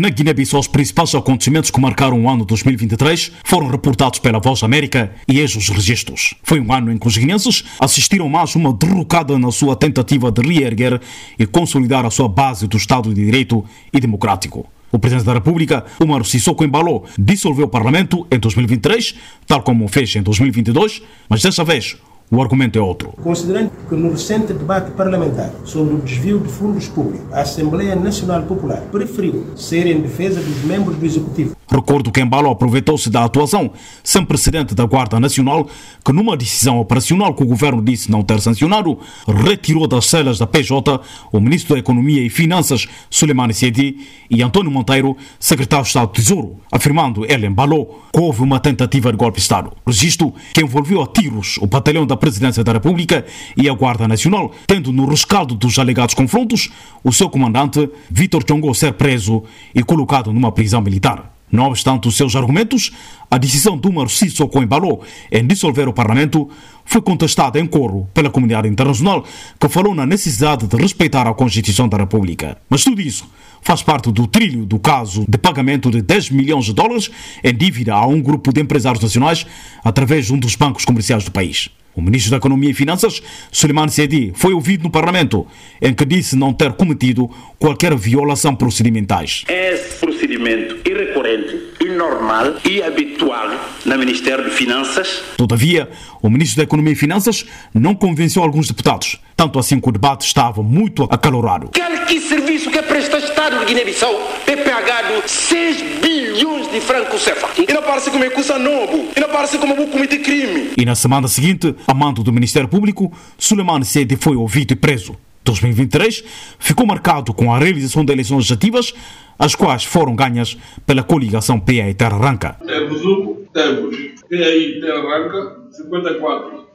Na Guiné-Bissau, os principais acontecimentos que marcaram o ano 2023 foram reportados pela Voz América e os registros. Foi um ano em que os guineenses assistiram mais uma derrocada na sua tentativa de reerguer e consolidar a sua base do Estado de Direito e democrático. O Presidente da República, Umar Sissoko Embalo, dissolveu o Parlamento em 2023, tal como fez em 2022, mas dessa vez o argumento é outro. Considerando que no recente debate parlamentar sobre o desvio de fundos públicos, a Assembleia Nacional Popular preferiu ser em defesa dos membros do Executivo. Recordo que Embalo aproveitou-se da atuação sem precedente da Guarda Nacional, que numa decisão operacional que o governo disse não ter sancionado, retirou das celas da PJ o ministro da Economia e Finanças, Suleiman Sedi, e António Monteiro, secretário de Estado do Tesouro, afirmando ele embalou que houve uma tentativa de golpe de Estado. Registro que envolveu a tiros o batalhão da Presidência da República e a Guarda Nacional, tendo no rescaldo dos alegados confrontos o seu comandante, Vítor Chongô, ser preso e colocado numa prisão militar. Não obstante os seus argumentos, a decisão do Umar Sissoko Embalo em dissolver o Parlamento foi contestada em coro pela comunidade internacional, que falou na necessidade de respeitar a Constituição da República. Mas tudo isso faz parte do trilho do caso de pagamento de 10 milhões de dólares em dívida a um grupo de empresários nacionais através de um dos bancos comerciais do país. O ministro da Economia e Finanças, Suleiman Sedi, foi ouvido no Parlamento, em que disse não ter cometido qualquer violação procedimentais. Esse procedimento irrecorrente, inormal e habitual no Ministério de Finanças. Todavia, o ministro da Economia e Finanças não convenceu alguns deputados, tanto assim que o debate estava muito acalorado. Qualquer serviço que é presta Estado de Guiné-Bissau é pagado 6 bilhões de francos CFA. E não parece como é custa novo, e não parece como vou cometer crime. E na semana seguinte, a mando do Ministério Público, Suleiman Sedi foi ouvido e preso. 2023 ficou marcado com a realização de eleições legislativas, as quais foram ganhas pela coligação PAI Terra Ranca. Em resumo, temos PAI Terra Ranca, 54 mandatos.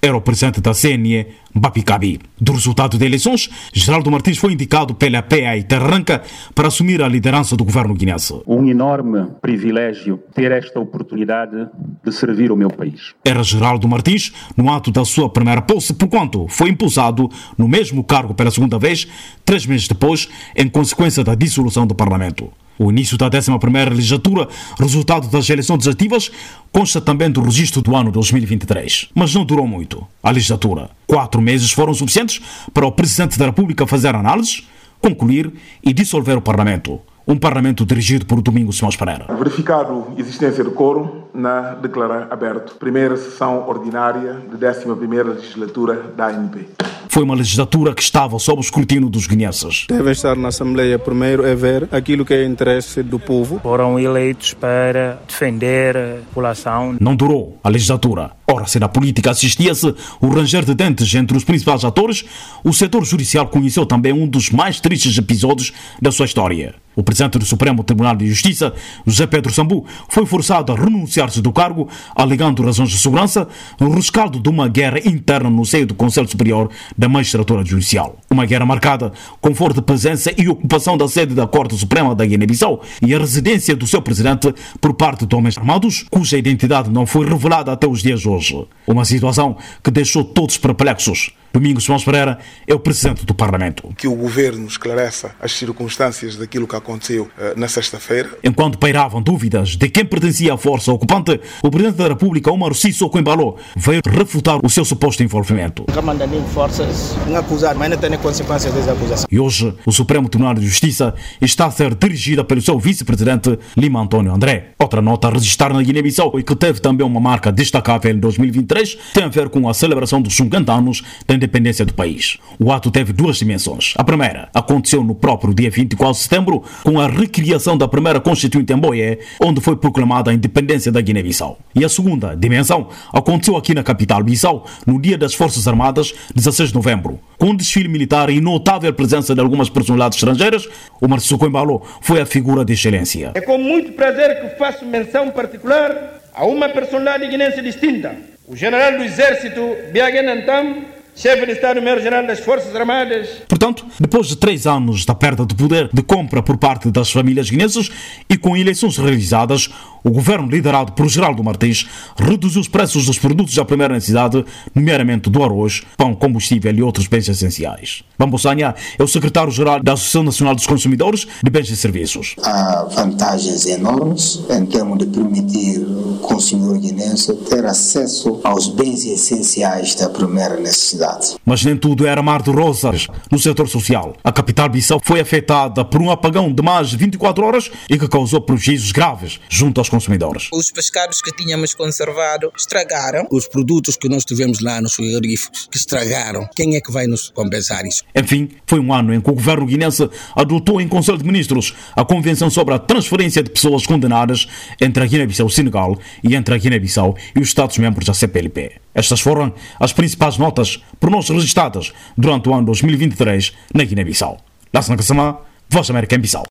Era o presidente da CNE, Mbapikabi. Do resultado das eleições, Geraldo Martins foi indicado pela PAI Terra Ranca para assumir a liderança do governo guinense. Um enorme privilégio ter esta oportunidade de servir o meu país. Era Geraldo Martins no ato da sua primeira posse, porquanto foi impulsado no mesmo cargo pela segunda vez, três meses depois, em consequência da dissolução do Parlamento. O início da 11 legislatura, resultado das eleições legislativas, consta também do registro do ano 2023. Mas não durou muito a legislatura. Quatro meses foram suficientes para o Presidente da República fazer análises, concluir e dissolver o Parlamento. Um Parlamento dirigido por Domingos Simões Pereira. Verificado existência de coro na declarar aberto. Primeira sessão ordinária de 11ª legislatura da ANP. Foi uma legislatura que estava sob o escrutínio dos guineenses. Devem estar na Assembleia primeiro é ver aquilo que é interesse do povo. Foram eleitos para defender a população. Não durou a legislatura. Ora, se na política assistia-se o ranger de dentes entre os principais atores, o setor judicial conheceu também um dos mais tristes episódios da sua história. O presidente do Supremo Tribunal de Justiça, José Pedro Sambu, foi forçado a renunciar-se do cargo, alegando razões de segurança, no rescaldo de uma guerra interna no seio do Conselho Superior da Magistratura Judicial. Uma guerra marcada com forte presença e ocupação da sede da Corte Suprema da Guiné-Bissau e a residência do seu presidente por parte de homens armados, cuja identidade não foi revelada até os dias de hoje. Uma situação que deixou todos perplexos. Domingos Simões Pereira é o presidente do Parlamento. Que o governo esclareça as circunstâncias daquilo que aconteceu uh, na sexta-feira. Enquanto pairavam dúvidas de quem pertencia à força ocupante, o presidente da República, Omar Sissoko Embalo, veio refutar o seu suposto envolvimento. Comandante forças não acusado, mas não tem consequências das acusações. E hoje, o Supremo Tribunal de Justiça está a ser dirigida pelo seu vice-presidente, Lima Antônio André. Outra nota a registrar na Guiné-Bissau e que teve também uma marca destacável em 2023 tem a ver com a celebração dos 50 anos da independência do país. O ato teve duas dimensões. A primeira aconteceu no próprio dia 24 de setembro, com a recriação da primeira Constituinte em Boé, onde foi proclamada a independência da Guiné-Bissau. E a segunda dimensão aconteceu aqui na capital Bissau, no Dia das Forças Armadas, 16 de novembro. Com um desfile militar e notável presença de algumas personalidades estrangeiras, o Marçuco Embalo foi a figura de excelência. É com muito prazer que faço menção particular a uma personalidade guinense distinta, o general do exército Biagen Antam, chefe de Estado-Maior-General das Forças Armadas. Portanto, depois de três anos da perda de poder de compra por parte das famílias guinenses e com eleições realizadas, o governo liderado por Geraldo Martins reduziu os preços dos produtos da primeira necessidade, nomeadamente do arroz, pão, combustível e outros bens essenciais. Bambosanha é o secretário-geral da Associação Nacional dos Consumidores de Bens e Serviços. Há vantagens enormes em termos de permitir o consumidor guinense ter acesso aos bens essenciais da primeira necessidade. Mas nem tudo era mar de rosas no setor social. A capital Bissau foi afetada por um apagão de mais de 24 horas e que causou prejuízos graves junto aos consumidores. Os pescados que tínhamos conservado estragaram. Os produtos que nós tivemos lá nos frigoríficos que estragaram, quem é que vai nos compensar isso? Enfim, foi um ano em que o governo guinense adotou em Conselho de Ministros a Convenção sobre a transferência de pessoas condenadas entre a Guiné-Bissau e o Senegal e entre a Guiné-Bissau e os Estados-membros da CPLP. Estas foram as principais notas por nós registradas durante o ano 2023 na Guiné-Bissau. Lassana Kassama, Voz América em Bissau.